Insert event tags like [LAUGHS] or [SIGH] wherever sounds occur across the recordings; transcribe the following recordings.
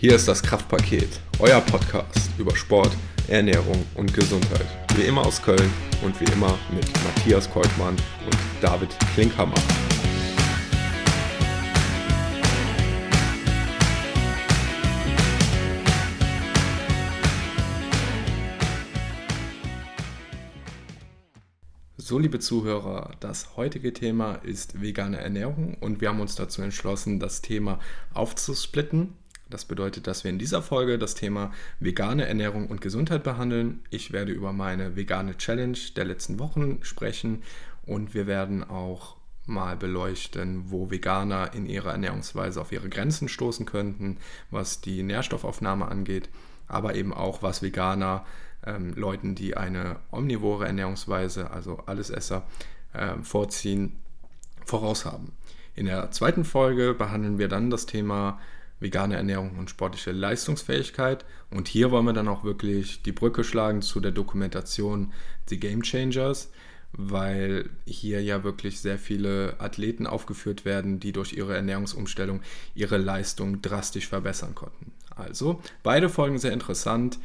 Hier ist das Kraftpaket, euer Podcast über Sport, Ernährung und Gesundheit. Wie immer aus Köln und wie immer mit Matthias Keutmann und David Klinkhammer. So, liebe Zuhörer, das heutige Thema ist vegane Ernährung und wir haben uns dazu entschlossen, das Thema aufzusplitten das bedeutet, dass wir in dieser Folge das Thema vegane Ernährung und Gesundheit behandeln. Ich werde über meine vegane Challenge der letzten Wochen sprechen und wir werden auch mal beleuchten, wo Veganer in ihrer Ernährungsweise auf ihre Grenzen stoßen könnten, was die Nährstoffaufnahme angeht, aber eben auch, was Veganer ähm, Leuten, die eine omnivore Ernährungsweise, also Allesesser, äh, vorziehen, voraus haben. In der zweiten Folge behandeln wir dann das Thema vegane Ernährung und sportliche Leistungsfähigkeit. Und hier wollen wir dann auch wirklich die Brücke schlagen zu der Dokumentation The Game Changers, weil hier ja wirklich sehr viele Athleten aufgeführt werden, die durch ihre Ernährungsumstellung ihre Leistung drastisch verbessern konnten. Also, beide Folgen sehr interessant.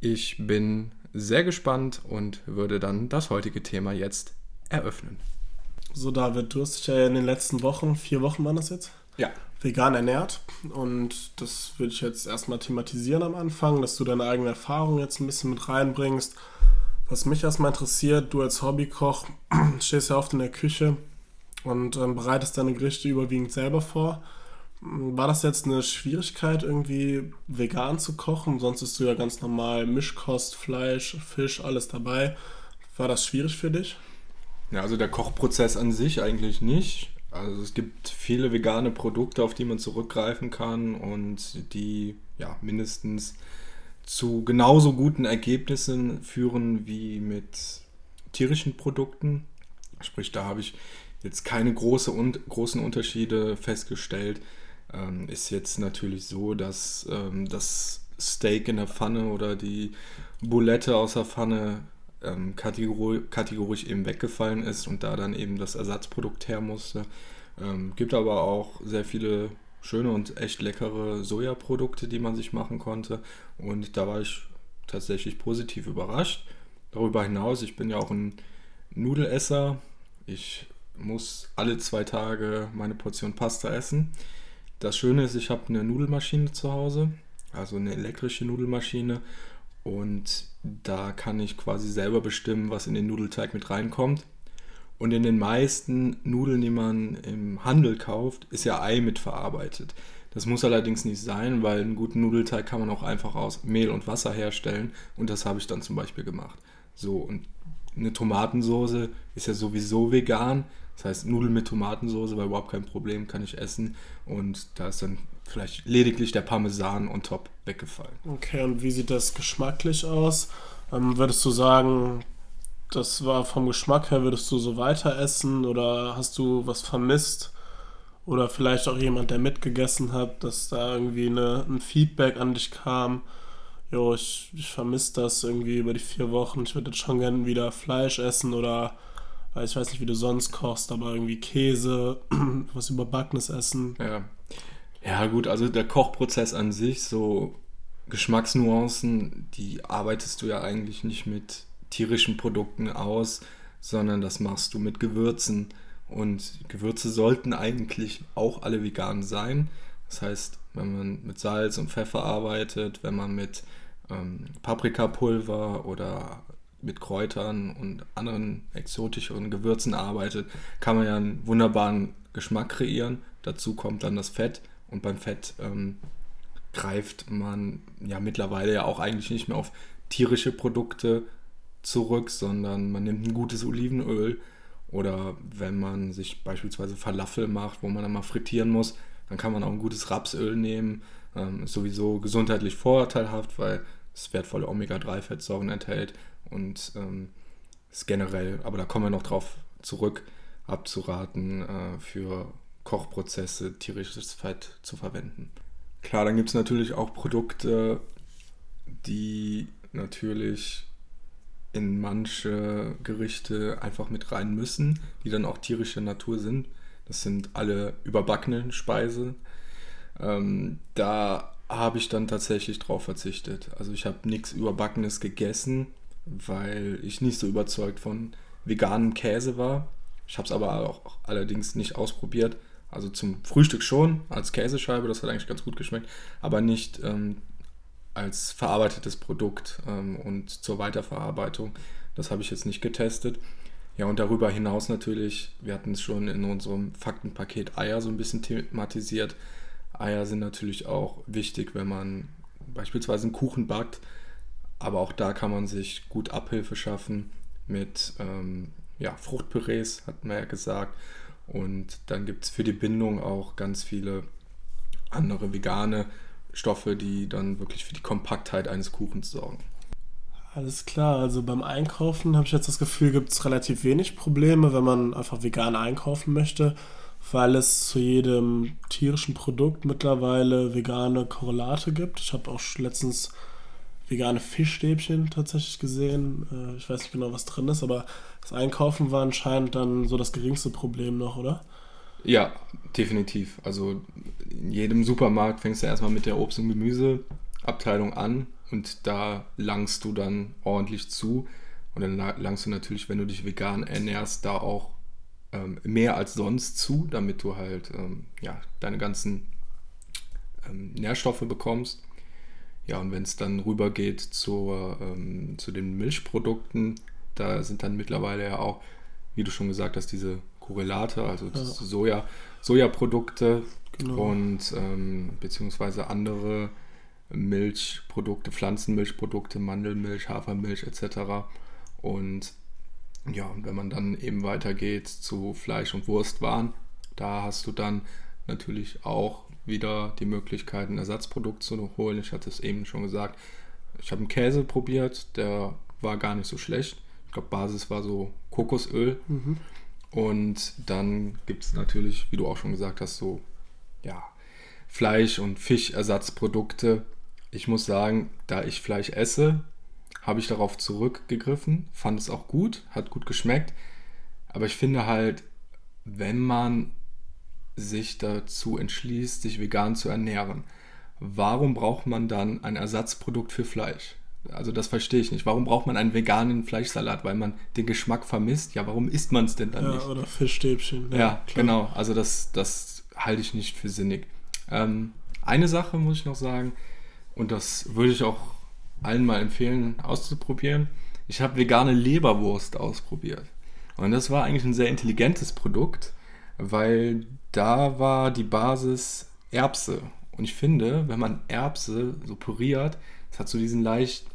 Ich bin sehr gespannt und würde dann das heutige Thema jetzt eröffnen. So, David, du hast dich ja in den letzten Wochen, vier Wochen waren das jetzt? Ja vegan ernährt. Und das würde ich jetzt erstmal thematisieren am Anfang, dass du deine eigene Erfahrung jetzt ein bisschen mit reinbringst. Was mich erstmal interessiert, du als Hobbykoch [CLEARS THROAT] stehst ja oft in der Küche und ähm, bereitest deine Gerichte überwiegend selber vor. War das jetzt eine Schwierigkeit, irgendwie vegan zu kochen? Sonst ist du ja ganz normal Mischkost, Fleisch, Fisch, alles dabei. War das schwierig für dich? Ja, also der Kochprozess an sich eigentlich nicht. Also es gibt viele vegane Produkte, auf die man zurückgreifen kann und die ja mindestens zu genauso guten Ergebnissen führen wie mit tierischen Produkten. Sprich, da habe ich jetzt keine große und, großen Unterschiede festgestellt. Ähm, ist jetzt natürlich so, dass ähm, das Steak in der Pfanne oder die Boulette aus der Pfanne ähm, kategori kategorisch eben weggefallen ist und da dann eben das Ersatzprodukt her musste. Ähm, gibt aber auch sehr viele schöne und echt leckere Sojaprodukte, die man sich machen konnte. Und da war ich tatsächlich positiv überrascht. Darüber hinaus, ich bin ja auch ein Nudelesser. Ich muss alle zwei Tage meine Portion Pasta essen. Das Schöne ist, ich habe eine Nudelmaschine zu Hause, also eine elektrische Nudelmaschine. Und da kann ich quasi selber bestimmen, was in den Nudelteig mit reinkommt. Und in den meisten Nudeln, die man im Handel kauft, ist ja Ei mit verarbeitet. Das muss allerdings nicht sein, weil einen guten Nudelteig kann man auch einfach aus Mehl und Wasser herstellen. Und das habe ich dann zum Beispiel gemacht. So, und eine Tomatensoße ist ja sowieso vegan. Das heißt, Nudeln mit Tomatensoße war überhaupt kein Problem, kann ich essen. Und da ist dann vielleicht lediglich der Parmesan on top weggefallen. Okay, und wie sieht das geschmacklich aus? Ähm, würdest du sagen, das war vom Geschmack her, würdest du so weiter essen oder hast du was vermisst? Oder vielleicht auch jemand, der mitgegessen hat, dass da irgendwie eine, ein Feedback an dich kam. Jo, ich, ich vermisse das irgendwie über die vier Wochen. Ich würde jetzt schon gerne wieder Fleisch essen oder weil ich weiß nicht, wie du sonst kochst, aber irgendwie Käse, [CLEARS THROAT] was überbackenes essen. Ja. Ja, gut, also der Kochprozess an sich, so Geschmacksnuancen, die arbeitest du ja eigentlich nicht mit tierischen Produkten aus, sondern das machst du mit Gewürzen. Und Gewürze sollten eigentlich auch alle vegan sein. Das heißt, wenn man mit Salz und Pfeffer arbeitet, wenn man mit ähm, Paprikapulver oder mit Kräutern und anderen exotischeren Gewürzen arbeitet, kann man ja einen wunderbaren Geschmack kreieren. Dazu kommt dann das Fett und beim Fett ähm, greift man ja mittlerweile ja auch eigentlich nicht mehr auf tierische Produkte zurück, sondern man nimmt ein gutes Olivenöl oder wenn man sich beispielsweise Falafel macht, wo man dann mal frittieren muss, dann kann man auch ein gutes Rapsöl nehmen. Ähm, ist sowieso gesundheitlich vorteilhaft, weil es wertvolle Omega-3-Fettsäuren enthält und ähm, ist generell, aber da kommen wir noch drauf zurück, abzuraten, äh, für Kochprozesse tierisches Fett zu verwenden. Klar, dann gibt es natürlich auch Produkte, die natürlich in manche Gerichte einfach mit rein müssen, die dann auch tierischer Natur sind. Das sind alle überbackenen Speisen. Ähm, da habe ich dann tatsächlich drauf verzichtet. Also ich habe nichts Überbackenes gegessen, weil ich nicht so überzeugt von veganem Käse war. Ich habe es aber auch allerdings nicht ausprobiert. Also zum Frühstück schon, als Käsescheibe, das hat eigentlich ganz gut geschmeckt, aber nicht ähm, als verarbeitetes Produkt ähm, und zur Weiterverarbeitung. Das habe ich jetzt nicht getestet. Ja, und darüber hinaus natürlich, wir hatten es schon in unserem Faktenpaket Eier so ein bisschen thematisiert. Eier sind natürlich auch wichtig, wenn man beispielsweise einen Kuchen backt. Aber auch da kann man sich gut Abhilfe schaffen mit ähm, ja, Fruchtpürees, hat man ja gesagt. Und dann gibt es für die Bindung auch ganz viele andere vegane Stoffe, die dann wirklich für die Kompaktheit eines Kuchens sorgen. Alles klar, also beim Einkaufen habe ich jetzt das Gefühl, gibt es relativ wenig Probleme, wenn man einfach vegan einkaufen möchte, weil es zu jedem tierischen Produkt mittlerweile vegane Korrelate gibt. Ich habe auch letztens vegane Fischstäbchen tatsächlich gesehen. Äh, ich weiß nicht genau, was drin ist, aber das Einkaufen war anscheinend dann so das geringste Problem noch, oder? Ja, definitiv. Also in jedem Supermarkt fängst du erstmal mit der Obst- und Gemüseabteilung an und da langst du dann ordentlich zu. Und dann langst du natürlich, wenn du dich vegan ernährst, da auch ähm, mehr als sonst zu, damit du halt ähm, ja, deine ganzen ähm, Nährstoffe bekommst. Ja, und wenn es dann rübergeht zur, ähm, zu den Milchprodukten, da sind dann mittlerweile ja auch, wie du schon gesagt hast, diese Korrelate, also ja. Soja, Sojaprodukte genau. und ähm, beziehungsweise andere Milchprodukte, Pflanzenmilchprodukte, Mandelmilch, Hafermilch etc. Und ja, und wenn man dann eben weitergeht zu Fleisch- und Wurstwaren, da hast du dann natürlich auch wieder die Möglichkeit, ein Ersatzprodukt zu holen. Ich hatte es eben schon gesagt. Ich habe einen Käse probiert, der war gar nicht so schlecht. Ich glaube, Basis war so Kokosöl. Mhm. Und dann gibt es natürlich, wie du auch schon gesagt hast, so ja, Fleisch- und Fischersatzprodukte. Ich muss sagen, da ich Fleisch esse, habe ich darauf zurückgegriffen, fand es auch gut, hat gut geschmeckt. Aber ich finde halt, wenn man sich dazu entschließt, sich vegan zu ernähren, warum braucht man dann ein Ersatzprodukt für Fleisch? Also das verstehe ich nicht. Warum braucht man einen veganen Fleischsalat? Weil man den Geschmack vermisst? Ja, warum isst man es denn dann ja, nicht? Oder Fischstäbchen. Ja, ja genau. Also das, das halte ich nicht für sinnig. Ähm, eine Sache muss ich noch sagen, und das würde ich auch allen mal empfehlen auszuprobieren. Ich habe vegane Leberwurst ausprobiert. Und das war eigentlich ein sehr intelligentes Produkt, weil da war die Basis Erbse. Und ich finde, wenn man Erbse so püriert, das hat so diesen leicht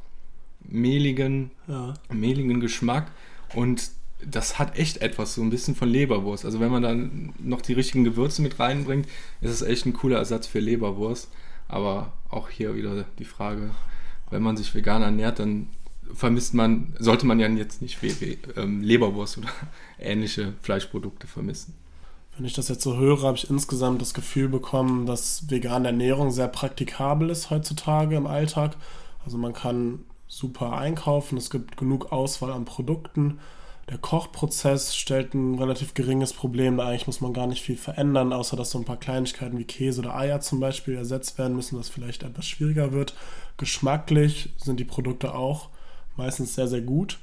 mehligen, ja. mehligen Geschmack und das hat echt etwas, so ein bisschen von Leberwurst. Also wenn man dann noch die richtigen Gewürze mit reinbringt, ist es echt ein cooler Ersatz für Leberwurst. Aber auch hier wieder die Frage, wenn man sich vegan ernährt, dann vermisst man, sollte man ja jetzt nicht ähm, Leberwurst oder [LAUGHS] ähnliche Fleischprodukte vermissen. Wenn ich das jetzt so höre, habe ich insgesamt das Gefühl bekommen, dass vegane Ernährung sehr praktikabel ist heutzutage im Alltag. Also man kann super einkaufen, es gibt genug Auswahl an Produkten. Der Kochprozess stellt ein relativ geringes Problem. Eigentlich muss man gar nicht viel verändern, außer dass so ein paar Kleinigkeiten wie Käse oder Eier zum Beispiel ersetzt werden müssen, was vielleicht etwas schwieriger wird. Geschmacklich sind die Produkte auch meistens sehr, sehr gut.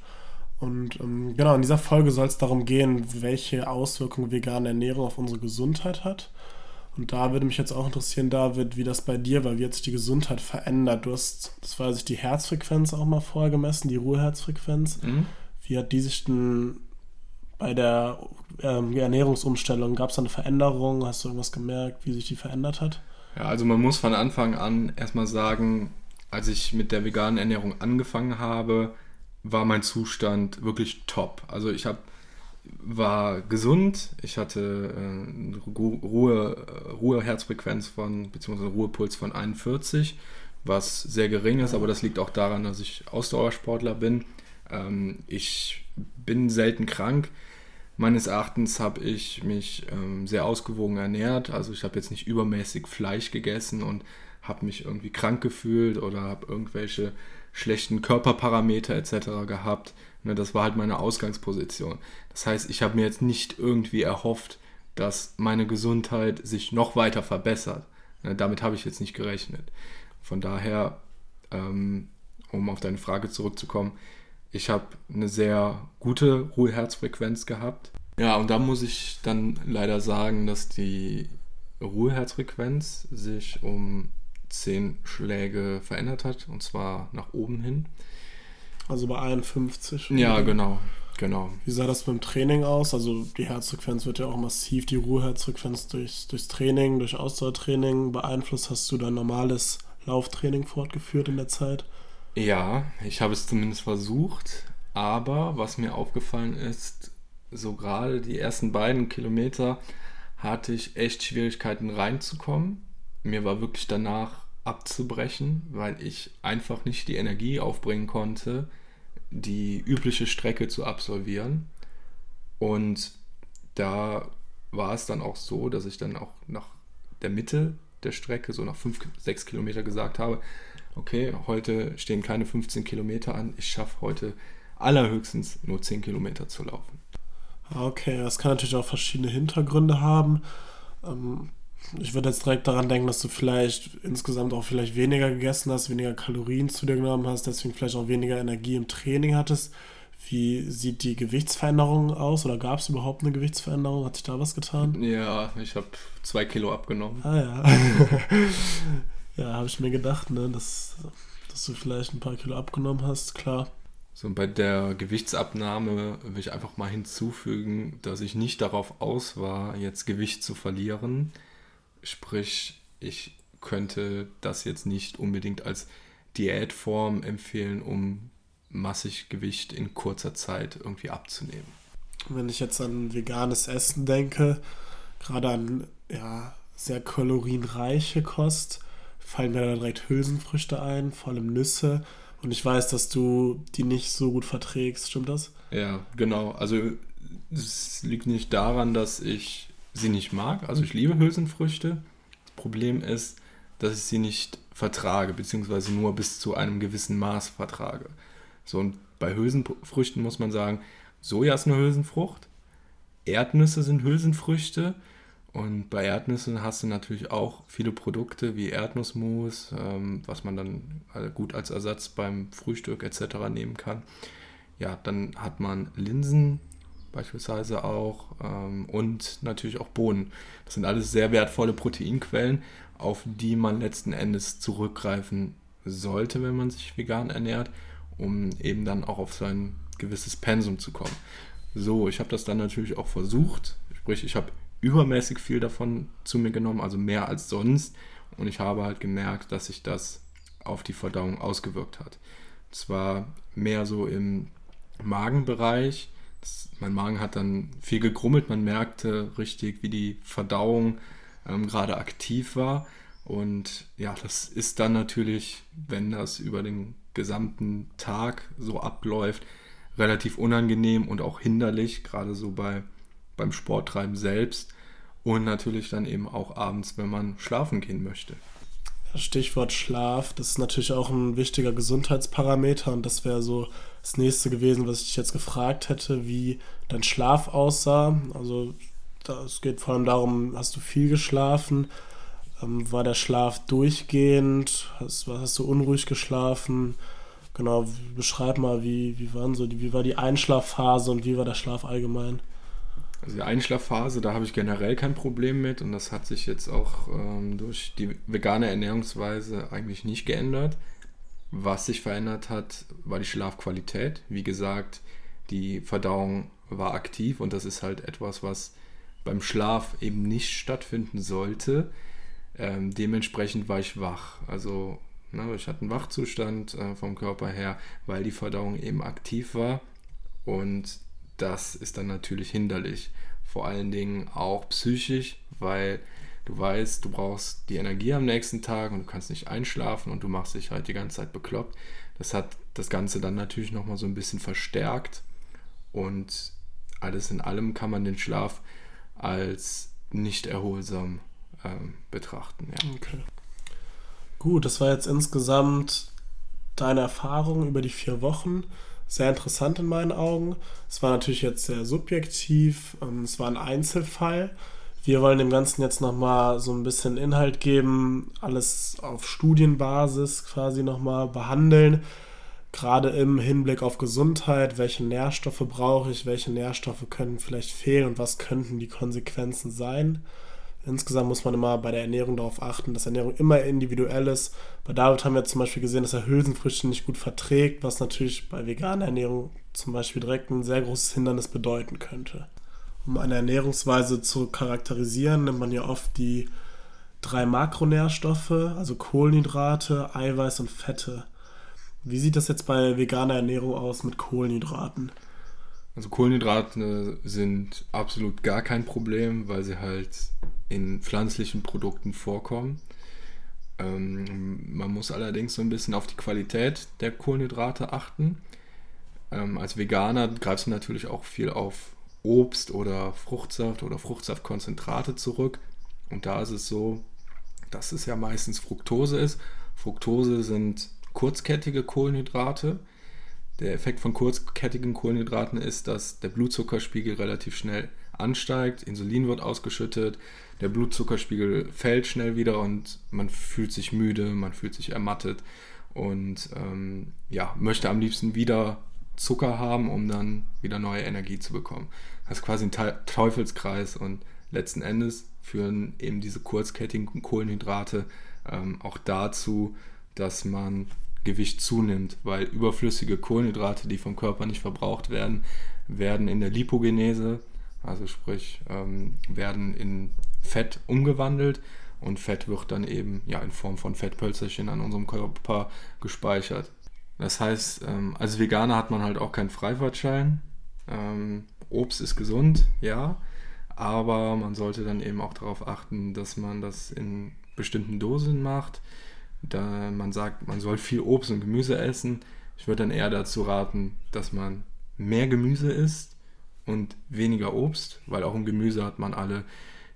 Und ähm, genau, in dieser Folge soll es darum gehen, welche Auswirkungen vegane Ernährung auf unsere Gesundheit hat. Und da würde mich jetzt auch interessieren, David, wie das bei dir war, wie hat sich die Gesundheit verändert? Du hast, das weiß ich, die Herzfrequenz auch mal vorher gemessen, die Ruheherzfrequenz. Mhm. Wie hat die sich denn bei der ähm, Ernährungsumstellung, gab es da eine Veränderung? Hast du irgendwas gemerkt, wie sich die verändert hat? Ja, also man muss von Anfang an erstmal sagen, als ich mit der veganen Ernährung angefangen habe, war mein Zustand wirklich top. Also ich habe war gesund, ich hatte äh, Ruhe, Ruhe Herzfrequenz von, beziehungsweise Ruhepuls von 41, was sehr gering ist, aber das liegt auch daran, dass ich Ausdauersportler bin. Ähm, ich bin selten krank. Meines Erachtens habe ich mich ähm, sehr ausgewogen ernährt, also ich habe jetzt nicht übermäßig Fleisch gegessen und habe mich irgendwie krank gefühlt oder habe irgendwelche schlechten Körperparameter etc. gehabt. Ne, das war halt meine Ausgangsposition. Das heißt, ich habe mir jetzt nicht irgendwie erhofft, dass meine Gesundheit sich noch weiter verbessert. Na, damit habe ich jetzt nicht gerechnet. Von daher, ähm, um auf deine Frage zurückzukommen, ich habe eine sehr gute Ruheherzfrequenz gehabt. Ja, und da muss ich dann leider sagen, dass die Ruheherzfrequenz sich um 10 Schläge verändert hat, und zwar nach oben hin. Also bei 51. Ja, genau. Genau. Wie sah das beim Training aus? Also die Herzfrequenz wird ja auch massiv, die Ruheherzfrequenz durchs, durchs Training, durch Ausdauertraining beeinflusst. Hast du dein normales Lauftraining fortgeführt in der Zeit? Ja, ich habe es zumindest versucht, aber was mir aufgefallen ist, so gerade die ersten beiden Kilometer hatte ich echt Schwierigkeiten reinzukommen. Mir war wirklich danach abzubrechen, weil ich einfach nicht die Energie aufbringen konnte, die übliche Strecke zu absolvieren. Und da war es dann auch so, dass ich dann auch nach der Mitte der Strecke, so nach 5, 6 Kilometer gesagt habe, okay, heute stehen keine 15 Kilometer an, ich schaffe heute allerhöchstens nur 10 Kilometer zu laufen. Okay, das kann natürlich auch verschiedene Hintergründe haben. Ähm, ich würde jetzt direkt daran denken, dass du vielleicht insgesamt auch vielleicht weniger gegessen hast, weniger Kalorien zu dir genommen hast, deswegen vielleicht auch weniger Energie im Training hattest. Wie sieht die Gewichtsveränderung aus oder gab es überhaupt eine Gewichtsveränderung? Hat sich da was getan? Ja, ich habe zwei Kilo abgenommen. Ah ja. [LAUGHS] ja, habe ich mir gedacht, ne, dass, dass du vielleicht ein paar Kilo abgenommen hast, klar. So, bei der Gewichtsabnahme will ich einfach mal hinzufügen, dass ich nicht darauf aus war, jetzt Gewicht zu verlieren. Sprich, ich könnte das jetzt nicht unbedingt als Diätform empfehlen, um massig Gewicht in kurzer Zeit irgendwie abzunehmen. Wenn ich jetzt an veganes Essen denke, gerade an ja, sehr kalorienreiche Kost, fallen mir da direkt Hülsenfrüchte ein, vor allem Nüsse. Und ich weiß, dass du die nicht so gut verträgst, stimmt das? Ja, genau. Also es liegt nicht daran, dass ich sie nicht mag. Also ich liebe Hülsenfrüchte. Das Problem ist, dass ich sie nicht vertrage, beziehungsweise nur bis zu einem gewissen Maß vertrage. So, und bei Hülsenfrüchten muss man sagen, Soja ist eine Hülsenfrucht, Erdnüsse sind Hülsenfrüchte und bei Erdnüssen hast du natürlich auch viele Produkte wie Erdnussmus, ähm, was man dann gut als Ersatz beim Frühstück etc. nehmen kann. Ja, dann hat man Linsen, beispielsweise auch ähm, und natürlich auch Bohnen. Das sind alles sehr wertvolle Proteinquellen, auf die man letzten Endes zurückgreifen sollte, wenn man sich vegan ernährt, um eben dann auch auf sein gewisses Pensum zu kommen. So, ich habe das dann natürlich auch versucht, sprich ich habe übermäßig viel davon zu mir genommen, also mehr als sonst und ich habe halt gemerkt, dass sich das auf die Verdauung ausgewirkt hat. Zwar mehr so im Magenbereich, mein Magen hat dann viel gegrummelt, man merkte richtig, wie die Verdauung ähm, gerade aktiv war. Und ja, das ist dann natürlich, wenn das über den gesamten Tag so abläuft, relativ unangenehm und auch hinderlich, gerade so bei, beim Sporttreiben selbst. Und natürlich dann eben auch abends, wenn man schlafen gehen möchte. Stichwort Schlaf, das ist natürlich auch ein wichtiger Gesundheitsparameter und das wäre so das nächste gewesen, was ich dich jetzt gefragt hätte, wie dein Schlaf aussah. Also es geht vor allem darum, hast du viel geschlafen? Ähm, war der Schlaf durchgehend? Hast, hast du unruhig geschlafen? Genau, beschreib mal, wie, wie, waren so die, wie war die Einschlafphase und wie war der Schlaf allgemein? Also die Einschlafphase, da habe ich generell kein Problem mit und das hat sich jetzt auch ähm, durch die vegane Ernährungsweise eigentlich nicht geändert. Was sich verändert hat, war die Schlafqualität. Wie gesagt, die Verdauung war aktiv und das ist halt etwas, was beim Schlaf eben nicht stattfinden sollte. Ähm, dementsprechend war ich wach. Also ne, ich hatte einen Wachzustand äh, vom Körper her, weil die Verdauung eben aktiv war und das ist dann natürlich hinderlich. Vor allen Dingen auch psychisch, weil du weißt, du brauchst die Energie am nächsten Tag und du kannst nicht einschlafen und du machst dich halt die ganze Zeit bekloppt. Das hat das Ganze dann natürlich nochmal so ein bisschen verstärkt und alles in allem kann man den Schlaf als nicht erholsam ähm, betrachten. Ja. Okay. Gut, das war jetzt insgesamt deine Erfahrung über die vier Wochen sehr interessant in meinen Augen. Es war natürlich jetzt sehr subjektiv, ähm, es war ein Einzelfall. Wir wollen dem Ganzen jetzt nochmal so ein bisschen Inhalt geben, alles auf Studienbasis quasi nochmal behandeln. Gerade im Hinblick auf Gesundheit, welche Nährstoffe brauche ich, welche Nährstoffe können vielleicht fehlen und was könnten die Konsequenzen sein. Insgesamt muss man immer bei der Ernährung darauf achten, dass Ernährung immer individuell ist. Bei David haben wir zum Beispiel gesehen, dass er Hülsenfrüchte nicht gut verträgt, was natürlich bei veganer Ernährung zum Beispiel direkt ein sehr großes Hindernis bedeuten könnte. Um eine Ernährungsweise zu charakterisieren, nimmt man ja oft die drei Makronährstoffe, also Kohlenhydrate, Eiweiß und Fette. Wie sieht das jetzt bei veganer Ernährung aus mit Kohlenhydraten? Also Kohlenhydrate sind absolut gar kein Problem, weil sie halt in pflanzlichen Produkten vorkommen. Ähm, man muss allerdings so ein bisschen auf die Qualität der Kohlenhydrate achten. Ähm, als Veganer greifst du natürlich auch viel auf Obst oder Fruchtsaft oder Fruchtsaftkonzentrate zurück. Und da ist es so, dass es ja meistens Fructose ist. Fructose sind kurzkettige Kohlenhydrate. Der Effekt von kurzkettigen Kohlenhydraten ist, dass der Blutzuckerspiegel relativ schnell ansteigt, Insulin wird ausgeschüttet, der Blutzuckerspiegel fällt schnell wieder und man fühlt sich müde, man fühlt sich ermattet und ähm, ja, möchte am liebsten wieder Zucker haben, um dann wieder neue Energie zu bekommen. Das ist quasi ein Teufelskreis und letzten Endes führen eben diese kurzkettigen Kohlenhydrate ähm, auch dazu, dass man Gewicht zunimmt, weil überflüssige Kohlenhydrate, die vom Körper nicht verbraucht werden, werden in der Lipogenese, also sprich ähm, werden in Fett umgewandelt und Fett wird dann eben ja in Form von Fettpölzerchen an unserem Körper gespeichert. Das heißt, ähm, als Veganer hat man halt auch keinen Freifahrtschein. Ähm, Obst ist gesund, ja, aber man sollte dann eben auch darauf achten, dass man das in bestimmten Dosen macht. Da man sagt, man soll viel Obst und Gemüse essen. Ich würde dann eher dazu raten, dass man mehr Gemüse isst und weniger Obst, weil auch im Gemüse hat man alle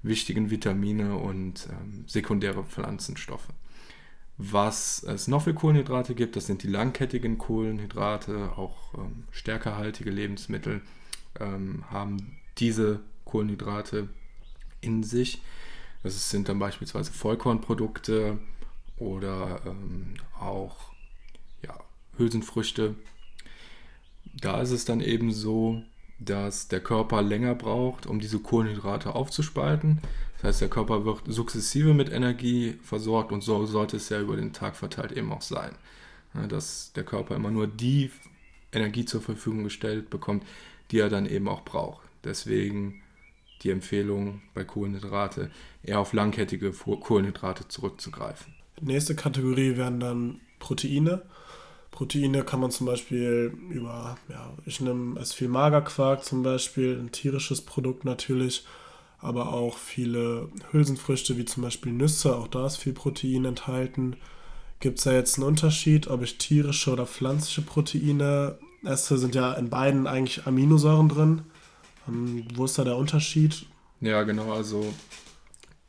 wichtigen Vitamine und ähm, sekundäre Pflanzenstoffe. Was es noch für Kohlenhydrate gibt, das sind die langkettigen Kohlenhydrate, auch ähm, stärkerhaltige Lebensmittel ähm, haben diese Kohlenhydrate in sich. Das sind dann beispielsweise Vollkornprodukte oder ähm, auch ja, Hülsenfrüchte. Da ist es dann eben so, dass der Körper länger braucht, um diese Kohlenhydrate aufzuspalten. Das heißt, der Körper wird sukzessive mit Energie versorgt und so sollte es ja über den Tag verteilt eben auch sein. Dass der Körper immer nur die Energie zur Verfügung gestellt bekommt, die er dann eben auch braucht. Deswegen die Empfehlung bei Kohlenhydrate eher auf langkettige Kohlenhydrate zurückzugreifen. Nächste Kategorie wären dann Proteine. Proteine kann man zum Beispiel über, ja, ich nehme es viel Magerquark zum Beispiel, ein tierisches Produkt natürlich, aber auch viele Hülsenfrüchte wie zum Beispiel Nüsse, auch da ist viel Protein enthalten. Gibt es da jetzt einen Unterschied, ob ich tierische oder pflanzliche Proteine esse? Sind ja in beiden eigentlich Aminosäuren drin. Ähm, wo ist da der Unterschied? Ja, genau, also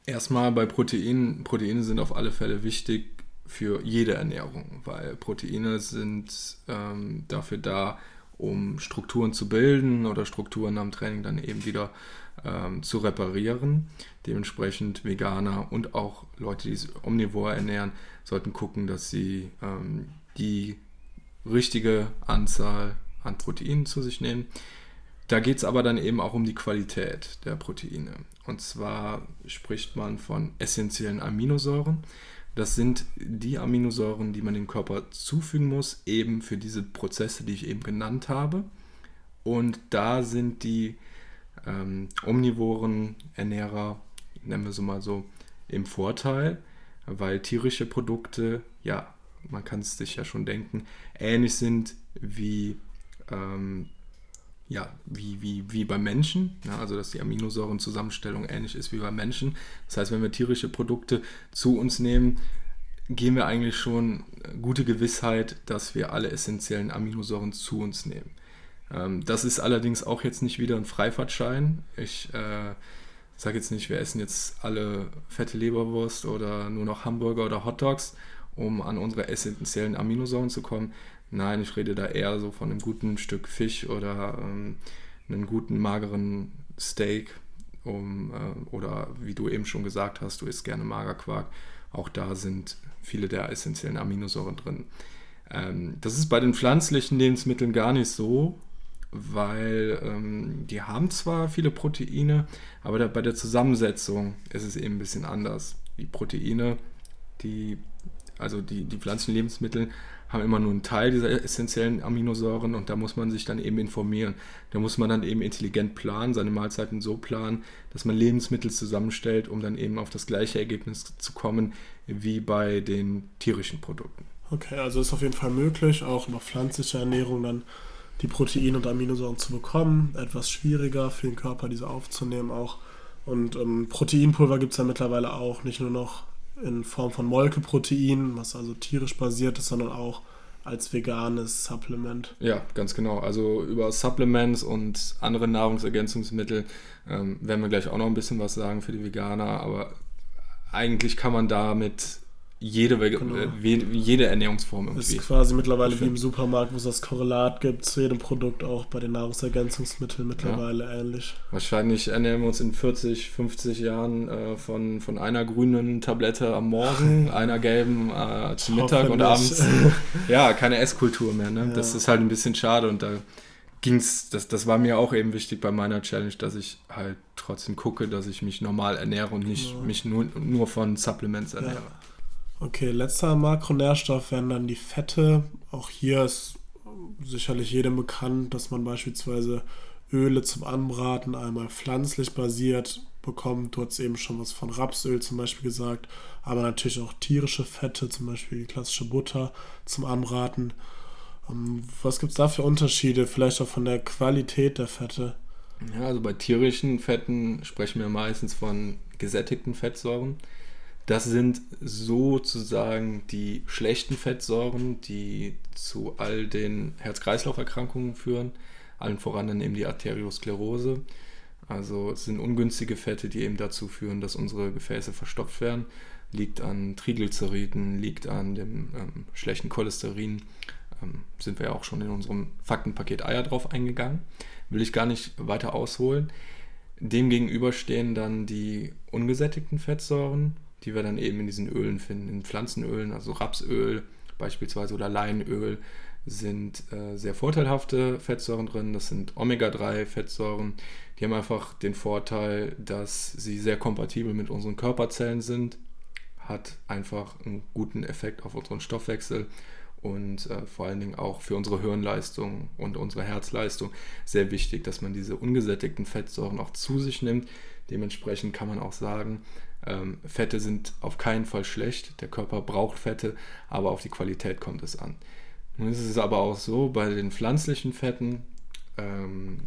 erstmal bei Proteinen, Proteine sind auf alle Fälle wichtig für jede Ernährung, weil Proteine sind ähm, dafür da, um Strukturen zu bilden oder Strukturen am Training dann eben wieder ähm, zu reparieren. Dementsprechend Veganer und auch Leute, die sich omnivor ernähren, sollten gucken, dass sie ähm, die richtige Anzahl an Proteinen zu sich nehmen. Da geht es aber dann eben auch um die Qualität der Proteine. Und zwar spricht man von essentiellen Aminosäuren. Das sind die Aminosäuren, die man dem Körper zufügen muss, eben für diese Prozesse, die ich eben genannt habe. Und da sind die ähm, omnivoren Ernährer, nennen wir sie mal so, im Vorteil, weil tierische Produkte, ja, man kann es sich ja schon denken, ähnlich sind wie ähm, ja, wie, wie, wie beim Menschen, ja, also dass die Aminosäurenzusammenstellung ähnlich ist wie beim Menschen. Das heißt, wenn wir tierische Produkte zu uns nehmen, geben wir eigentlich schon gute Gewissheit, dass wir alle essentiellen Aminosäuren zu uns nehmen. Ähm, das ist allerdings auch jetzt nicht wieder ein Freifahrtschein. Ich äh, sage jetzt nicht, wir essen jetzt alle fette Leberwurst oder nur noch Hamburger oder Hotdogs, um an unsere essentiellen Aminosäuren zu kommen. Nein, ich rede da eher so von einem guten Stück Fisch oder ähm, einem guten mageren Steak. um, äh, oder wie du eben schon gesagt hast, du isst gerne Magerquark. Auch da sind viele der essentiellen Aminosäuren drin. Ähm, das ist bei den pflanzlichen Lebensmitteln gar nicht so, weil ähm, die haben zwar viele Proteine, aber da, bei der Zusammensetzung ist es eben ein bisschen anders. Die Proteine, die, also die, die pflanzlichen Lebensmittel haben immer nur einen Teil dieser essentiellen Aminosäuren und da muss man sich dann eben informieren. Da muss man dann eben intelligent planen, seine Mahlzeiten so planen, dass man Lebensmittel zusammenstellt, um dann eben auf das gleiche Ergebnis zu kommen wie bei den tierischen Produkten. Okay, also ist auf jeden Fall möglich, auch über pflanzliche Ernährung dann die Proteine und Aminosäuren zu bekommen. Etwas schwieriger für den Körper, diese aufzunehmen auch. Und ähm, Proteinpulver gibt es ja mittlerweile auch, nicht nur noch in Form von Molkeprotein, was also tierisch basiert ist, sondern auch als veganes Supplement. Ja, ganz genau. Also über Supplements und andere Nahrungsergänzungsmittel ähm, werden wir gleich auch noch ein bisschen was sagen für die Veganer, aber eigentlich kann man damit jede, genau. äh, jede Ernährungsform irgendwie. Ist quasi mittlerweile wie im Supermarkt, wo es das Korrelat gibt, zu jedem Produkt auch bei den Nahrungsergänzungsmitteln mittlerweile ja. ähnlich. Wahrscheinlich ernähren wir uns in 40, 50 Jahren äh, von, von einer grünen Tablette am Morgen, [LAUGHS] einer gelben äh, zum Mittag und abends. [LAUGHS] ja, keine Esskultur mehr. Ne? Ja. Das ist halt ein bisschen schade und da ging's, das, das war mir auch eben wichtig bei meiner Challenge, dass ich halt trotzdem gucke, dass ich mich normal ernähre und nicht genau. mich nur, nur von Supplements ernähre. Ja. Okay, letzter Makronährstoff wären dann die Fette. Auch hier ist sicherlich jedem bekannt, dass man beispielsweise Öle zum Anbraten einmal pflanzlich basiert bekommt. Du hast eben schon was von Rapsöl zum Beispiel gesagt, aber natürlich auch tierische Fette, zum Beispiel die klassische Butter zum Anbraten. Ähm, was gibt es da für Unterschiede, vielleicht auch von der Qualität der Fette? Ja, also bei tierischen Fetten sprechen wir meistens von gesättigten Fettsäuren. Das sind sozusagen die schlechten Fettsäuren, die zu all den Herz-Kreislauf-Erkrankungen führen, allen voran dann eben die Arteriosklerose. Also es sind ungünstige Fette, die eben dazu führen, dass unsere Gefäße verstopft werden. Liegt an Triglyceriden, liegt an dem ähm, schlechten Cholesterin. Ähm, sind wir ja auch schon in unserem Faktenpaket Eier drauf eingegangen. Will ich gar nicht weiter ausholen. Demgegenüber stehen dann die ungesättigten Fettsäuren, die wir dann eben in diesen Ölen finden. In Pflanzenölen, also Rapsöl beispielsweise oder Leinöl, sind äh, sehr vorteilhafte Fettsäuren drin. Das sind Omega-3-Fettsäuren. Die haben einfach den Vorteil, dass sie sehr kompatibel mit unseren Körperzellen sind. Hat einfach einen guten Effekt auf unseren Stoffwechsel und äh, vor allen Dingen auch für unsere Hirnleistung und unsere Herzleistung sehr wichtig, dass man diese ungesättigten Fettsäuren auch zu sich nimmt. Dementsprechend kann man auch sagen, ähm, Fette sind auf keinen Fall schlecht. Der Körper braucht Fette, aber auf die Qualität kommt es an. Nun ist es aber auch so, bei den pflanzlichen Fetten ähm,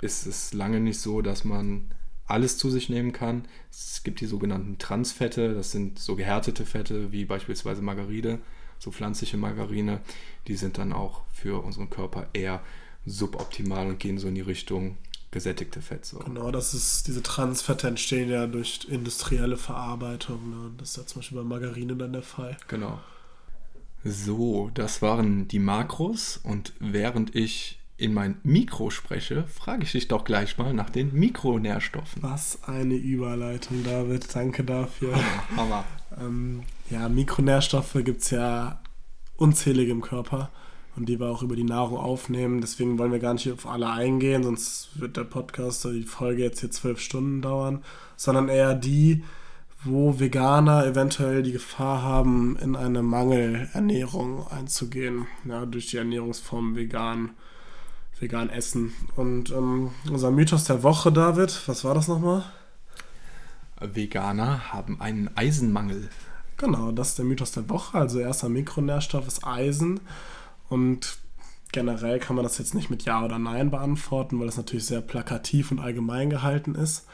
ist es lange nicht so, dass man alles zu sich nehmen kann. Es gibt die sogenannten Transfette, das sind so gehärtete Fette wie beispielsweise Margarine, so pflanzliche Margarine. Die sind dann auch für unseren Körper eher suboptimal und gehen so in die Richtung gesättigte Fettsäuren. Genau, das ist, diese Transfette entstehen ja durch industrielle Verarbeitung. Ne? Das ist ja zum Beispiel bei Margarine dann der Fall. Genau. So, das waren die Makros und während ich in mein Mikro spreche, frage ich dich doch gleich mal nach den Mikronährstoffen. Was eine Überleitung, David. Danke dafür. [LAUGHS] Hammer. ähm, ja, Mikronährstoffe gibt es ja unzählige im Körper und die wir auch über die Nahrung aufnehmen. Deswegen wollen wir gar nicht auf alle eingehen, sonst wird der Podcast oder die Folge jetzt hier zwölf Stunden dauern, sondern eher die, wo Veganer eventuell die Gefahr haben, in eine Mangelernährung einzugehen, ja, durch die Ernährungsform vegan, vegan essen. Und ähm, unser Mythos der Woche, David, was war das nochmal? Veganer haben einen Eisenmangel. Genau, das ist der Mythos der Woche. Also erster Mikronährstoff ist Eisen. Und generell kann man das jetzt nicht mit Ja oder Nein beantworten, weil das natürlich sehr plakativ und allgemein gehalten ist.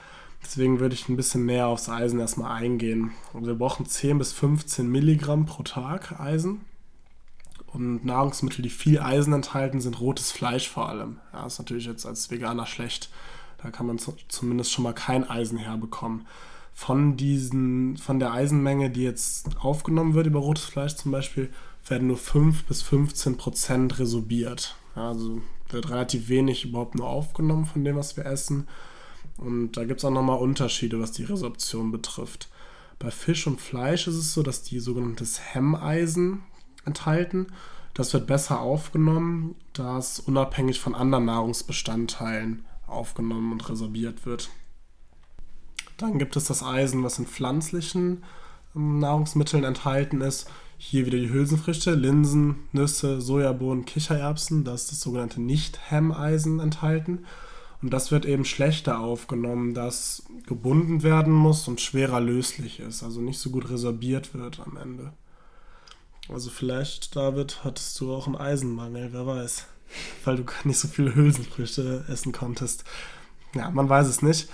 Deswegen würde ich ein bisschen näher aufs Eisen erstmal eingehen. Wir brauchen 10 bis 15 Milligramm pro Tag Eisen. Und Nahrungsmittel, die viel Eisen enthalten, sind rotes Fleisch vor allem. Ja, ist natürlich jetzt als Veganer schlecht. Da kann man zumindest schon mal kein Eisen herbekommen. Von, diesen, von der Eisenmenge, die jetzt aufgenommen wird über rotes Fleisch zum Beispiel, werden nur 5 bis 15 Prozent resorbiert. Also wird relativ wenig überhaupt nur aufgenommen von dem, was wir essen. Und da gibt es auch nochmal Unterschiede, was die Resorption betrifft. Bei Fisch und Fleisch ist es so, dass die sogenanntes Hemmeisen enthalten. Das wird besser aufgenommen, da es unabhängig von anderen Nahrungsbestandteilen aufgenommen und resorbiert wird. Dann gibt es das Eisen, was in pflanzlichen ähm, Nahrungsmitteln enthalten ist. Hier wieder die Hülsenfrüchte, Linsen, Nüsse, Sojabohnen, Kichererbsen. Da ist das sogenannte Nicht-Hemmeisen enthalten. Und das wird eben schlechter aufgenommen, da es gebunden werden muss und schwerer löslich ist, also nicht so gut resorbiert wird am Ende. Also vielleicht, David, hattest du auch einen Eisenmangel, wer weiß. Weil du [LAUGHS] nicht so viele Hülsenfrüchte essen konntest. Ja, man weiß es nicht.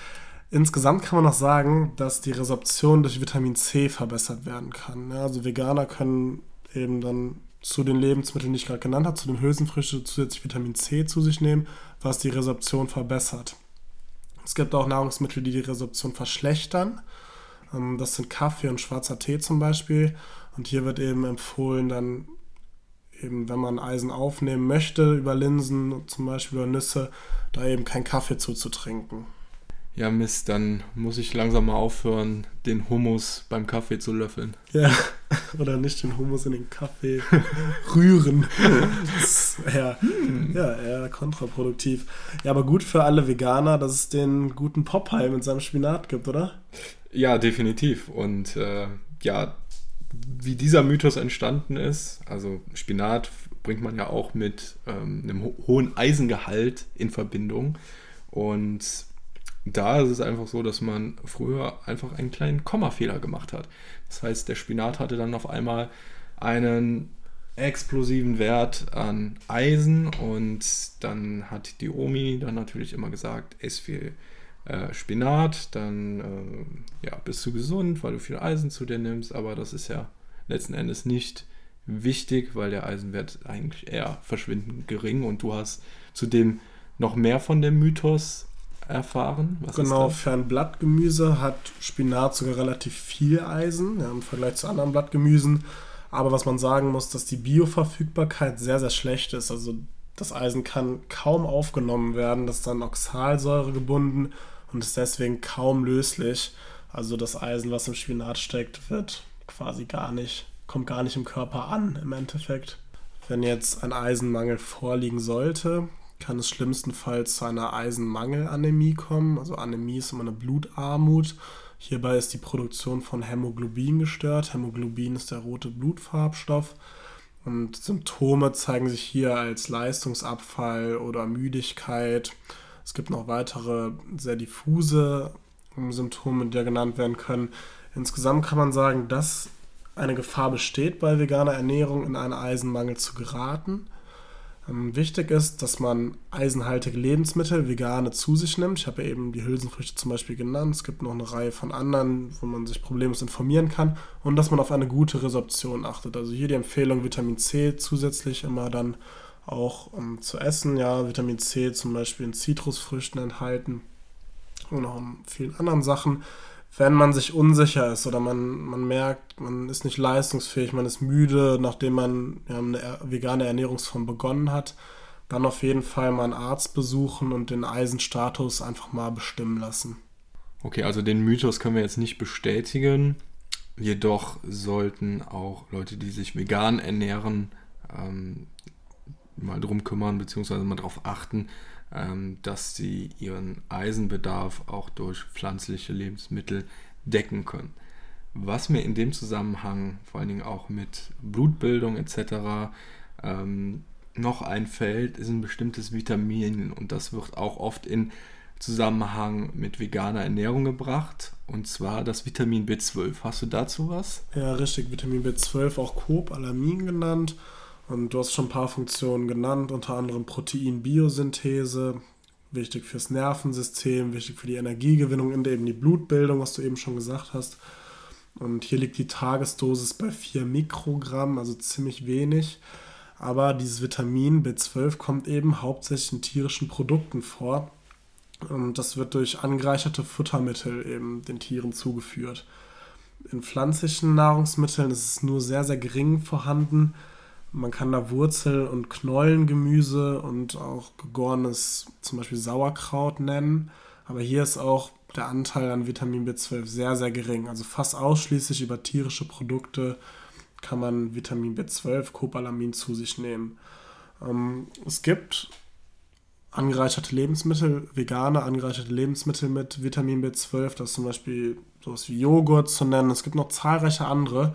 Insgesamt kann man noch sagen, dass die Resorption durch Vitamin C verbessert werden kann. Ja, also Veganer können eben dann zu den Lebensmitteln, die ich gerade genannt habe, zu den Hülsenfrüchten zusätzlich Vitamin C zu sich nehmen, was die Resorption verbessert. Es gibt auch Nahrungsmittel, die die Resorption verschlechtern. Ähm, das sind Kaffee und schwarzer Tee zum Beispiel. Und hier wird eben empfohlen, dann eben, wenn man Eisen aufnehmen möchte, über Linsen zum Beispiel oder Nüsse, da eben kein Kaffee zuzutrinken ja Mist, dann muss ich langsam mal aufhören, den Hummus beim Kaffee zu löffeln. Ja, [LAUGHS] oder nicht den Hummus in den Kaffee [LAUGHS] rühren. Das ist eher, ja, eher kontraproduktiv. Ja, aber gut für alle Veganer, dass es den guten Popeye mit seinem Spinat gibt, oder? Ja, definitiv. Und äh, ja, wie dieser Mythos entstanden ist, also Spinat bringt man ja auch mit ähm, einem ho hohen Eisengehalt in Verbindung. Und da ist es einfach so, dass man früher einfach einen kleinen Kommafehler gemacht hat. Das heißt, der Spinat hatte dann auf einmal einen explosiven Wert an Eisen und dann hat die Omi dann natürlich immer gesagt, ess viel äh, Spinat, dann äh, ja, bist du gesund, weil du viel Eisen zu dir nimmst, aber das ist ja letzten Endes nicht wichtig, weil der Eisenwert eigentlich eher verschwindend gering und du hast zudem noch mehr von dem Mythos erfahren. Was genau, für ein Blattgemüse hat Spinat sogar relativ viel Eisen ja, im Vergleich zu anderen Blattgemüsen. Aber was man sagen muss, dass die Bioverfügbarkeit sehr, sehr schlecht ist. Also das Eisen kann kaum aufgenommen werden, das ist dann Oxalsäure gebunden und ist deswegen kaum löslich. Also das Eisen, was im Spinat steckt, wird quasi gar nicht, kommt gar nicht im Körper an im Endeffekt. Wenn jetzt ein Eisenmangel vorliegen sollte, kann es schlimmstenfalls zu einer Eisenmangelanämie kommen. Also Anämie ist immer eine Blutarmut. Hierbei ist die Produktion von Hämoglobin gestört. Hämoglobin ist der rote Blutfarbstoff. Und Symptome zeigen sich hier als Leistungsabfall oder Müdigkeit. Es gibt noch weitere sehr diffuse Symptome, die genannt werden können. Insgesamt kann man sagen, dass eine Gefahr besteht, bei veganer Ernährung in einen Eisenmangel zu geraten. Ähm, wichtig ist, dass man eisenhaltige Lebensmittel, vegane, zu sich nimmt. Ich habe ja eben die Hülsenfrüchte zum Beispiel genannt. Es gibt noch eine Reihe von anderen, wo man sich problemlos informieren kann. Und dass man auf eine gute Resorption achtet. Also hier die Empfehlung, Vitamin C zusätzlich immer dann auch um, zu essen. Ja, Vitamin C zum Beispiel in Zitrusfrüchten enthalten und auch in vielen anderen Sachen wenn man sich unsicher ist oder man, man merkt, man ist nicht leistungsfähig, man ist müde, nachdem man ja, eine vegane Ernährungsform begonnen hat, dann auf jeden Fall mal einen Arzt besuchen und den Eisenstatus einfach mal bestimmen lassen. Okay, also den Mythos können wir jetzt nicht bestätigen. Jedoch sollten auch Leute, die sich vegan ernähren, ähm, mal drum kümmern, beziehungsweise mal darauf achten, dass sie ihren Eisenbedarf auch durch pflanzliche Lebensmittel decken können. Was mir in dem Zusammenhang, vor allen Dingen auch mit Blutbildung etc., ähm, noch einfällt, ist ein bestimmtes Vitamin und das wird auch oft in Zusammenhang mit veganer Ernährung gebracht und zwar das Vitamin B12. Hast du dazu was? Ja, richtig, Vitamin B12, auch Cobalamin genannt. Und du hast schon ein paar Funktionen genannt, unter anderem Proteinbiosynthese, wichtig fürs Nervensystem, wichtig für die Energiegewinnung und eben die Blutbildung, was du eben schon gesagt hast. Und hier liegt die Tagesdosis bei 4 Mikrogramm, also ziemlich wenig. Aber dieses Vitamin B12 kommt eben hauptsächlich in tierischen Produkten vor. Und das wird durch angereicherte Futtermittel eben den Tieren zugeführt. In pflanzlichen Nahrungsmitteln ist es nur sehr, sehr gering vorhanden. Man kann da Wurzel- und Knollengemüse und auch gegorenes, zum Beispiel Sauerkraut nennen. Aber hier ist auch der Anteil an Vitamin B12 sehr, sehr gering. Also fast ausschließlich über tierische Produkte kann man Vitamin B12, Cobalamin zu sich nehmen. Ähm, es gibt angereicherte Lebensmittel, vegane angereicherte Lebensmittel mit Vitamin B12, das ist zum Beispiel sowas wie Joghurt zu nennen. Es gibt noch zahlreiche andere.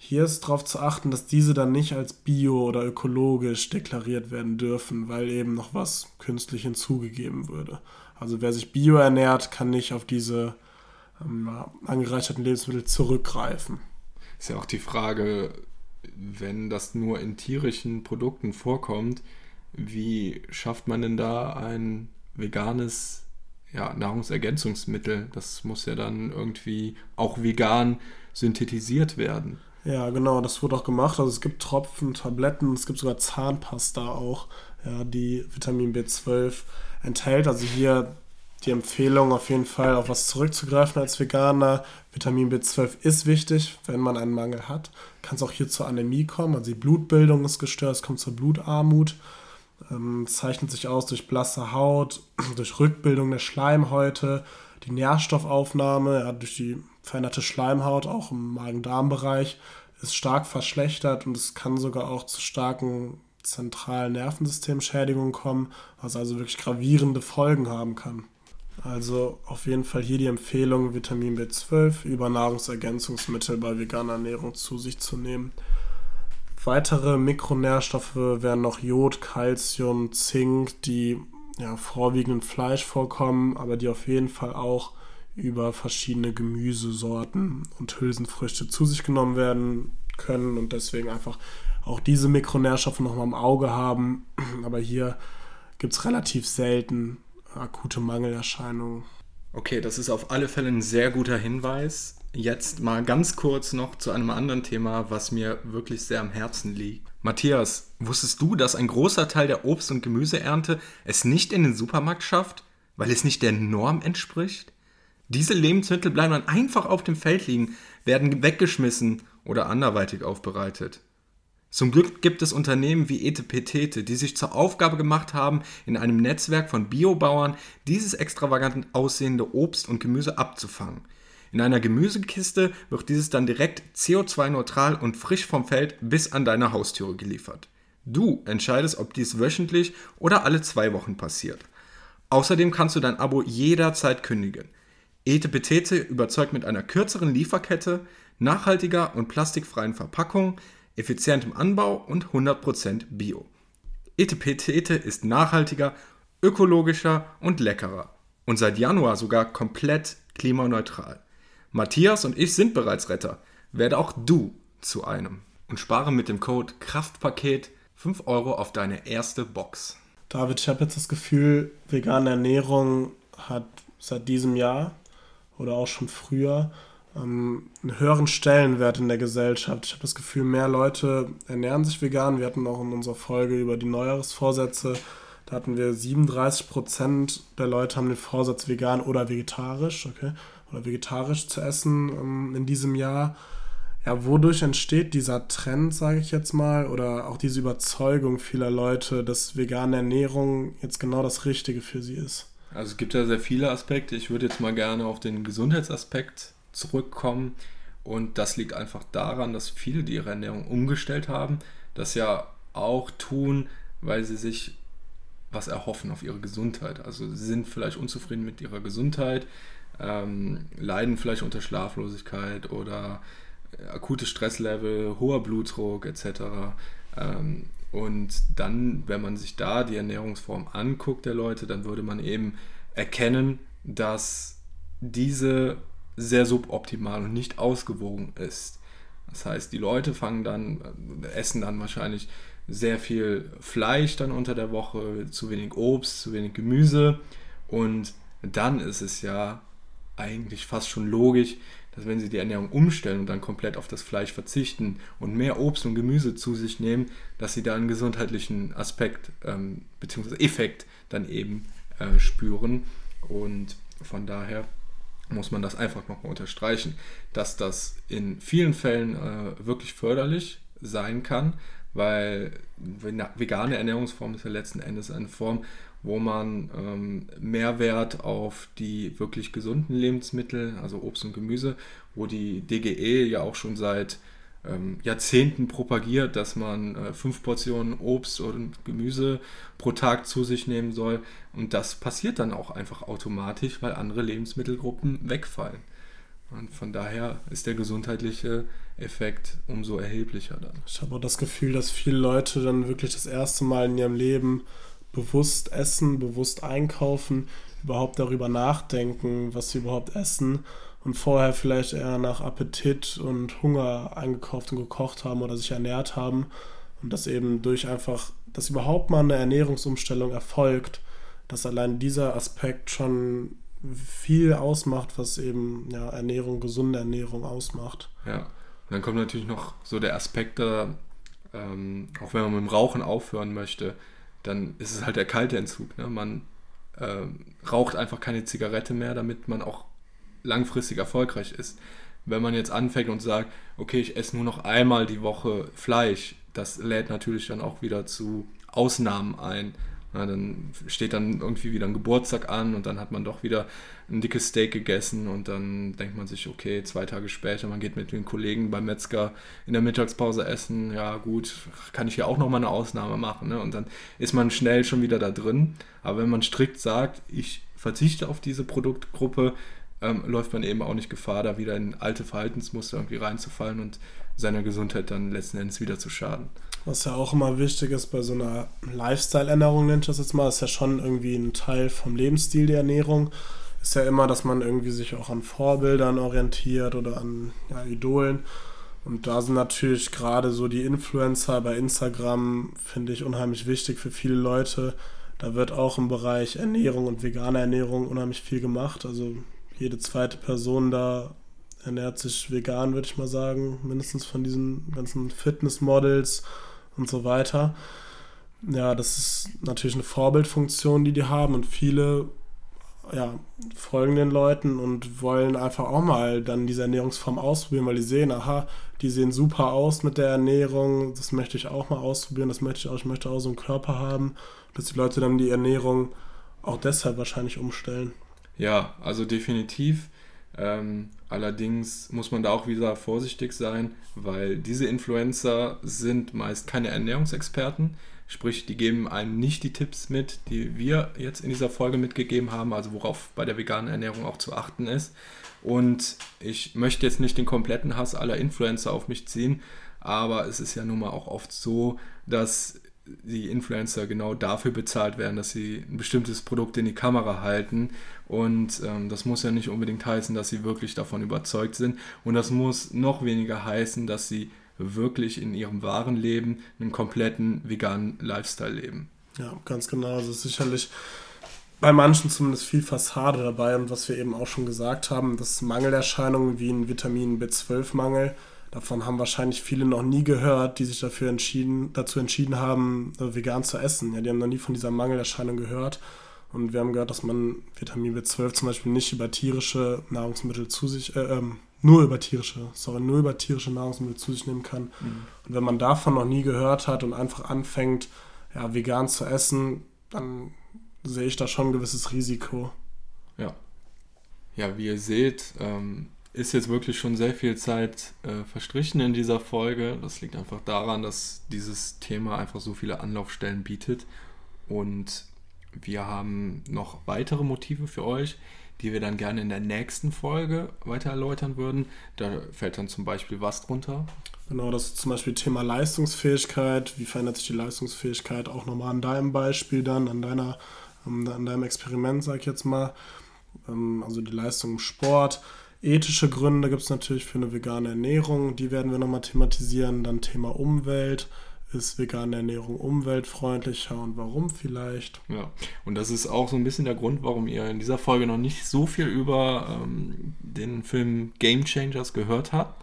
Hier ist darauf zu achten, dass diese dann nicht als bio oder ökologisch deklariert werden dürfen, weil eben noch was künstlich hinzugegeben würde. Also wer sich bio ernährt, kann nicht auf diese ähm, angereicherten Lebensmittel zurückgreifen. Ist ja auch die Frage, wenn das nur in tierischen Produkten vorkommt, wie schafft man denn da ein veganes ja, Nahrungsergänzungsmittel? Das muss ja dann irgendwie auch vegan synthetisiert werden. Ja, genau, das wurde auch gemacht. Also es gibt Tropfen, Tabletten, es gibt sogar Zahnpasta auch, ja, die Vitamin B12 enthält. Also hier die Empfehlung auf jeden Fall auf was zurückzugreifen als Veganer. Vitamin B12 ist wichtig, wenn man einen Mangel hat. Kann es auch hier zur Anämie kommen, also die Blutbildung ist gestört, es kommt zur Blutarmut. Ähm, zeichnet sich aus durch blasse Haut, [CLEARS THROAT] durch Rückbildung der Schleimhäute, die Nährstoffaufnahme, ja, durch die veränderte Schleimhaut, auch im Magen-Darm-Bereich, ist stark verschlechtert und es kann sogar auch zu starken zentralen Nervensystemschädigungen kommen, was also wirklich gravierende Folgen haben kann. Also auf jeden Fall hier die Empfehlung, Vitamin B12 über Nahrungsergänzungsmittel bei veganer Ernährung zu sich zu nehmen. Weitere Mikronährstoffe wären noch Jod, Calcium, Zink, die ja, vorwiegend in Fleisch vorkommen, aber die auf jeden Fall auch über verschiedene Gemüsesorten und Hülsenfrüchte zu sich genommen werden können und deswegen einfach auch diese Mikronährstoffe nochmal im Auge haben. [CLEARS THROAT] Aber hier gibt es relativ selten akute Mangelerscheinungen. Okay, das ist auf alle Fälle ein sehr guter Hinweis. Jetzt mal ganz kurz noch zu einem anderen Thema, was mir wirklich sehr am Herzen liegt. Matthias, wusstest du, dass ein großer Teil der Obst- und Gemüseernte es nicht in den Supermarkt schafft, weil es nicht der Norm entspricht? Diese Lebensmittel bleiben dann einfach auf dem Feld liegen, werden weggeschmissen oder anderweitig aufbereitet. Zum Glück gibt es Unternehmen wie Etepetete, die sich zur Aufgabe gemacht haben, in einem Netzwerk von Biobauern dieses extravagant aussehende Obst und Gemüse abzufangen. In einer Gemüsekiste wird dieses dann direkt CO2-neutral und frisch vom Feld bis an deine Haustüre geliefert. Du entscheidest, ob dies wöchentlich oder alle zwei Wochen passiert. Außerdem kannst du dein Abo jederzeit kündigen. Etepetete überzeugt mit einer kürzeren Lieferkette, nachhaltiger und plastikfreien Verpackung, effizientem Anbau und 100% Bio. Etepetete ist nachhaltiger, ökologischer und leckerer und seit Januar sogar komplett klimaneutral. Matthias und ich sind bereits Retter. Werde auch du zu einem und spare mit dem Code Kraftpaket 5 Euro auf deine erste Box. David, ich habe jetzt das Gefühl, vegane Ernährung hat seit diesem Jahr oder auch schon früher ähm, einen höheren Stellenwert in der Gesellschaft. Ich habe das Gefühl, mehr Leute ernähren sich vegan. Wir hatten auch in unserer Folge über die Neujahresvorsätze, da hatten wir 37 Prozent der Leute haben den Vorsatz vegan oder vegetarisch, okay, oder vegetarisch zu essen ähm, in diesem Jahr. Ja, wodurch entsteht dieser Trend, sage ich jetzt mal, oder auch diese Überzeugung vieler Leute, dass vegane Ernährung jetzt genau das Richtige für sie ist? Also es gibt ja sehr viele Aspekte. Ich würde jetzt mal gerne auf den Gesundheitsaspekt zurückkommen. Und das liegt einfach daran, dass viele, die ihre Ernährung umgestellt haben, das ja auch tun, weil sie sich was erhoffen auf ihre Gesundheit. Also sie sind vielleicht unzufrieden mit ihrer Gesundheit, ähm, leiden vielleicht unter Schlaflosigkeit oder äh, akute Stresslevel, hoher Blutdruck etc. Ähm, und dann, wenn man sich da die Ernährungsform anguckt der Leute, dann würde man eben erkennen, dass diese sehr suboptimal und nicht ausgewogen ist. Das heißt, die Leute fangen dann, äh, essen dann wahrscheinlich sehr viel Fleisch dann unter der Woche, zu wenig Obst, zu wenig Gemüse und dann ist es ja eigentlich fast schon logisch, dass wenn sie die Ernährung umstellen und dann komplett auf das Fleisch verzichten und mehr Obst und Gemüse zu sich nehmen, dass sie da einen gesundheitlichen Aspekt ähm, bzw. Effekt dann eben äh, spüren und von daher muss man das einfach nochmal unterstreichen, dass das in vielen Fällen äh, wirklich förderlich sein kann, weil vegane Ernährungsform ist ja letzten Endes eine Form, wo man ähm, Mehrwert auf die wirklich gesunden Lebensmittel, also Obst und Gemüse, wo die DGE ja auch schon seit ähm, Jahrzehnten propagiert, dass man äh, fünf Portionen Obst und Gemüse pro Tag zu sich nehmen soll. Und das passiert dann auch einfach automatisch, weil andere Lebensmittelgruppen wegfallen. Und von daher ist der gesundheitliche Effekt umso erheblicher dann. Ich habe auch das Gefühl, dass viele Leute dann wirklich das erste Mal in ihrem Leben bewusst essen, bewusst einkaufen, überhaupt darüber nachdenken, was sie überhaupt essen und vorher vielleicht eher nach Appetit und Hunger eingekauft und gekocht haben oder sich ernährt haben und dass eben durch einfach, dass überhaupt mal eine Ernährungsumstellung erfolgt, dass allein dieser Aspekt schon viel ausmacht, was eben ja, Ernährung, gesunde Ernährung ausmacht. Ja, und dann kommt natürlich noch so der Aspekt da, ähm, auch wenn man mit dem Rauchen aufhören möchte, dann ist es halt der kalte Entzug. Ne? Man äh, raucht einfach keine Zigarette mehr, damit man auch langfristig erfolgreich ist. Wenn man jetzt anfängt und sagt, okay, ich esse nur noch einmal die Woche Fleisch, das lädt natürlich dann auch wieder zu Ausnahmen ein. Ja, dann steht dann irgendwie wieder ein Geburtstag an und dann hat man doch wieder ein dickes Steak gegessen und dann denkt man sich, okay, zwei Tage später, man geht mit den Kollegen beim Metzger in der Mittagspause essen, ja gut, kann ich ja auch nochmal eine Ausnahme machen. Ne? Und dann ist man schnell schon wieder da drin. Aber wenn man strikt sagt, ich verzichte auf diese Produktgruppe, ähm, läuft man eben auch nicht Gefahr, da wieder in alte Verhaltensmuster irgendwie reinzufallen und seiner Gesundheit dann letzten Endes wieder zu schaden. Was ja auch immer wichtig ist bei so einer Lifestyle-Ernährung, nennt ich das jetzt mal, ist ja schon irgendwie ein Teil vom Lebensstil der Ernährung. Ist ja immer, dass man irgendwie sich auch an Vorbildern orientiert oder an ja, Idolen. Und da sind natürlich gerade so die Influencer bei Instagram, finde ich, unheimlich wichtig für viele Leute. Da wird auch im Bereich Ernährung und vegane Ernährung unheimlich viel gemacht. Also jede zweite Person da ernährt sich vegan, würde ich mal sagen. Mindestens von diesen ganzen Fitnessmodels und so weiter. Ja, das ist natürlich eine Vorbildfunktion, die die haben und viele ja, folgen den Leuten und wollen einfach auch mal dann diese Ernährungsform ausprobieren, weil die sehen, aha, die sehen super aus mit der Ernährung, das möchte ich auch mal ausprobieren, das möchte ich auch, ich möchte auch so einen Körper haben, dass die Leute dann die Ernährung auch deshalb wahrscheinlich umstellen. Ja, also definitiv. Ähm, allerdings muss man da auch wieder vorsichtig sein, weil diese Influencer sind meist keine Ernährungsexperten. Sprich, die geben einem nicht die Tipps mit, die wir jetzt in dieser Folge mitgegeben haben, also worauf bei der veganen Ernährung auch zu achten ist. Und ich möchte jetzt nicht den kompletten Hass aller Influencer auf mich ziehen, aber es ist ja nun mal auch oft so, dass die Influencer genau dafür bezahlt werden, dass sie ein bestimmtes Produkt in die Kamera halten. Und ähm, das muss ja nicht unbedingt heißen, dass sie wirklich davon überzeugt sind. Und das muss noch weniger heißen, dass sie wirklich in ihrem wahren Leben einen kompletten veganen Lifestyle leben. Ja, ganz genau. Also sicherlich bei manchen zumindest viel Fassade dabei. Und was wir eben auch schon gesagt haben, dass Mangelerscheinungen wie ein Vitamin B12-Mangel Davon haben wahrscheinlich viele noch nie gehört, die sich dafür entschieden, dazu entschieden haben, äh, vegan zu essen. Ja, die haben noch nie von dieser Mangelerscheinung gehört. Und wir haben gehört, dass man Vitamin B12 zum Beispiel nicht über tierische Nahrungsmittel zu sich, äh, ähm, nur über tierische, sorry, nur über tierische Nahrungsmittel zu sich nehmen kann. Mhm. Und wenn man davon noch nie gehört hat und einfach anfängt, ja, vegan zu essen, dann sehe ich da schon ein gewisses Risiko. Ja. Ja, wie ihr seht, ähm, ist jetzt wirklich schon sehr viel Zeit äh, verstrichen in dieser Folge. Das liegt einfach daran, dass dieses Thema einfach so viele Anlaufstellen bietet. Und wir haben noch weitere Motive für euch, die wir dann gerne in der nächsten Folge weiter erläutern würden. Da fällt dann zum Beispiel was drunter. Genau, das ist zum Beispiel Thema Leistungsfähigkeit. Wie verändert sich die Leistungsfähigkeit? Auch nochmal an deinem Beispiel dann, an deiner, an deinem Experiment, sag ich jetzt mal. Ähm, also die Leistung im Sport Ethische Gründe gibt es natürlich für eine vegane Ernährung, die werden wir nochmal thematisieren. Dann Thema Umwelt. Ist vegane Ernährung umweltfreundlicher und warum vielleicht? Ja, und das ist auch so ein bisschen der Grund, warum ihr in dieser Folge noch nicht so viel über ähm, den Film Game Changers gehört habt,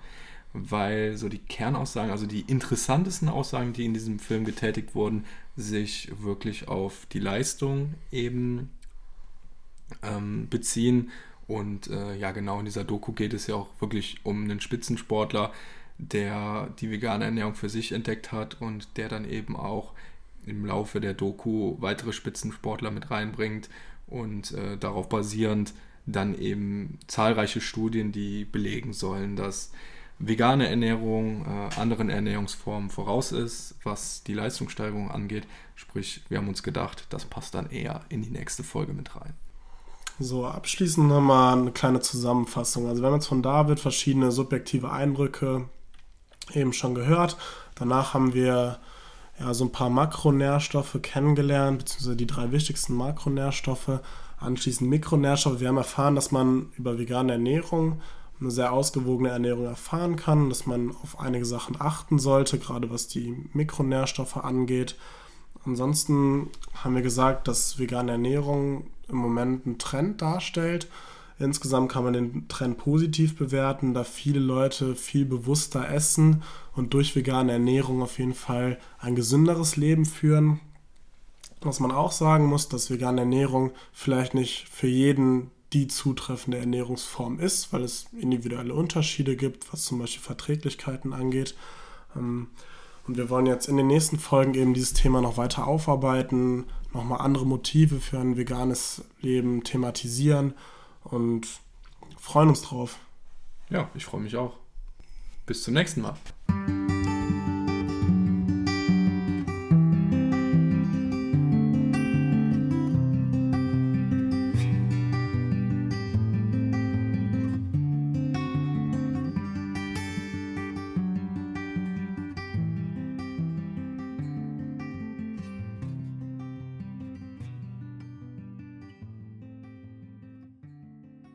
weil so die Kernaussagen, also die interessantesten Aussagen, die in diesem Film getätigt wurden, sich wirklich auf die Leistung eben ähm, beziehen und äh, ja, genau in dieser Doku geht es ja auch wirklich um einen Spitzensportler, der die vegane Ernährung für sich entdeckt hat und der dann eben auch im Laufe der Doku weitere Spitzensportler mit reinbringt und äh, darauf basierend dann eben zahlreiche Studien, die belegen sollen, dass vegane Ernährung äh, anderen Ernährungsformen voraus ist, was die Leistungssteigerung angeht. Sprich, wir haben uns gedacht, das passt dann eher in die nächste Folge mit rein. So, abschließend nochmal eine kleine Zusammenfassung. Also wir haben jetzt von David verschiedene subjektive Eindrücke eben schon gehört. Danach haben wir ja, so ein paar Makronährstoffe kennengelernt, beziehungsweise die drei wichtigsten Makronährstoffe. Anschließend Mikronährstoffe. Wir haben erfahren, dass man über vegane Ernährung eine sehr ausgewogene Ernährung erfahren kann, dass man auf einige Sachen achten sollte, gerade was die Mikronährstoffe angeht. Ansonsten haben wir gesagt, dass vegane Ernährung im Moment einen Trend darstellt. Insgesamt kann man den Trend positiv bewerten, da viele Leute viel bewusster essen und durch vegane Ernährung auf jeden Fall ein gesünderes Leben führen. Was man auch sagen muss, dass vegane Ernährung vielleicht nicht für jeden die zutreffende Ernährungsform ist, weil es individuelle Unterschiede gibt, was zum Beispiel Verträglichkeiten angeht. Ähm, und wir wollen jetzt in den nächsten Folgen eben dieses Thema noch weiter aufarbeiten, nochmal andere Motive für ein veganes Leben thematisieren und freuen uns drauf. Ja, ich freue mich auch. Bis zum nächsten Mal.